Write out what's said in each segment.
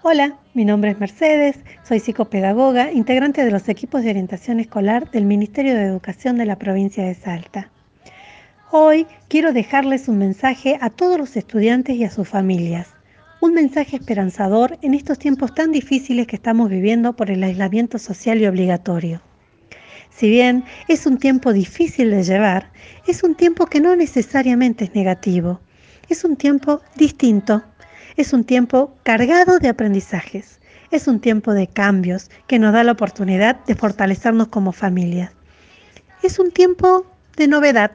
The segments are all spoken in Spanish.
Hola, mi nombre es Mercedes, soy psicopedagoga, integrante de los equipos de orientación escolar del Ministerio de Educación de la provincia de Salta. Hoy quiero dejarles un mensaje a todos los estudiantes y a sus familias. Un mensaje esperanzador en estos tiempos tan difíciles que estamos viviendo por el aislamiento social y obligatorio. Si bien es un tiempo difícil de llevar, es un tiempo que no necesariamente es negativo. Es un tiempo distinto, es un tiempo cargado de aprendizajes, es un tiempo de cambios que nos da la oportunidad de fortalecernos como familias. Es un tiempo de novedad,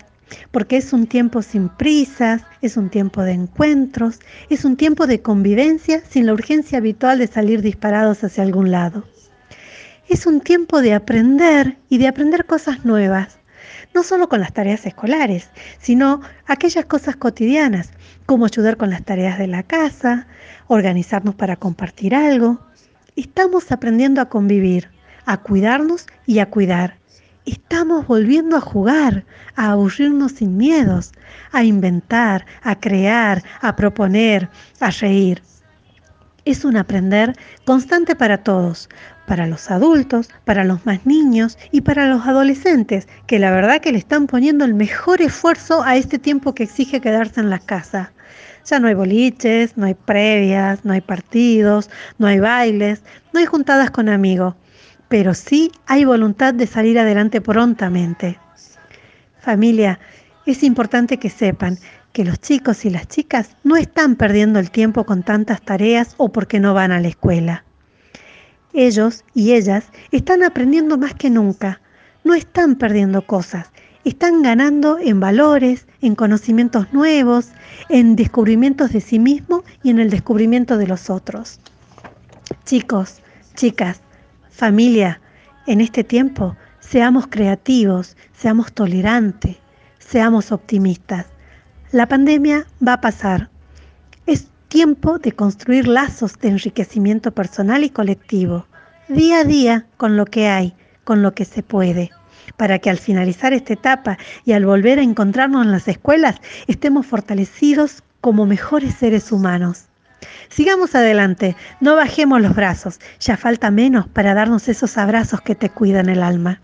porque es un tiempo sin prisas, es un tiempo de encuentros, es un tiempo de convivencia sin la urgencia habitual de salir disparados hacia algún lado. Es un tiempo de aprender y de aprender cosas nuevas, no solo con las tareas escolares, sino aquellas cosas cotidianas, como ayudar con las tareas de la casa, organizarnos para compartir algo. Estamos aprendiendo a convivir, a cuidarnos y a cuidar. Estamos volviendo a jugar, a aburrirnos sin miedos, a inventar, a crear, a proponer, a reír es un aprender constante para todos, para los adultos, para los más niños y para los adolescentes, que la verdad que le están poniendo el mejor esfuerzo a este tiempo que exige quedarse en la casa. Ya no hay boliches, no hay previas, no hay partidos, no hay bailes, no hay juntadas con amigos, pero sí hay voluntad de salir adelante prontamente. Familia, es importante que sepan que los chicos y las chicas no están perdiendo el tiempo con tantas tareas o porque no van a la escuela. Ellos y ellas están aprendiendo más que nunca, no están perdiendo cosas, están ganando en valores, en conocimientos nuevos, en descubrimientos de sí mismos y en el descubrimiento de los otros. Chicos, chicas, familia, en este tiempo seamos creativos, seamos tolerantes, seamos optimistas. La pandemia va a pasar. Es tiempo de construir lazos de enriquecimiento personal y colectivo, día a día con lo que hay, con lo que se puede, para que al finalizar esta etapa y al volver a encontrarnos en las escuelas estemos fortalecidos como mejores seres humanos. Sigamos adelante, no bajemos los brazos, ya falta menos para darnos esos abrazos que te cuidan el alma.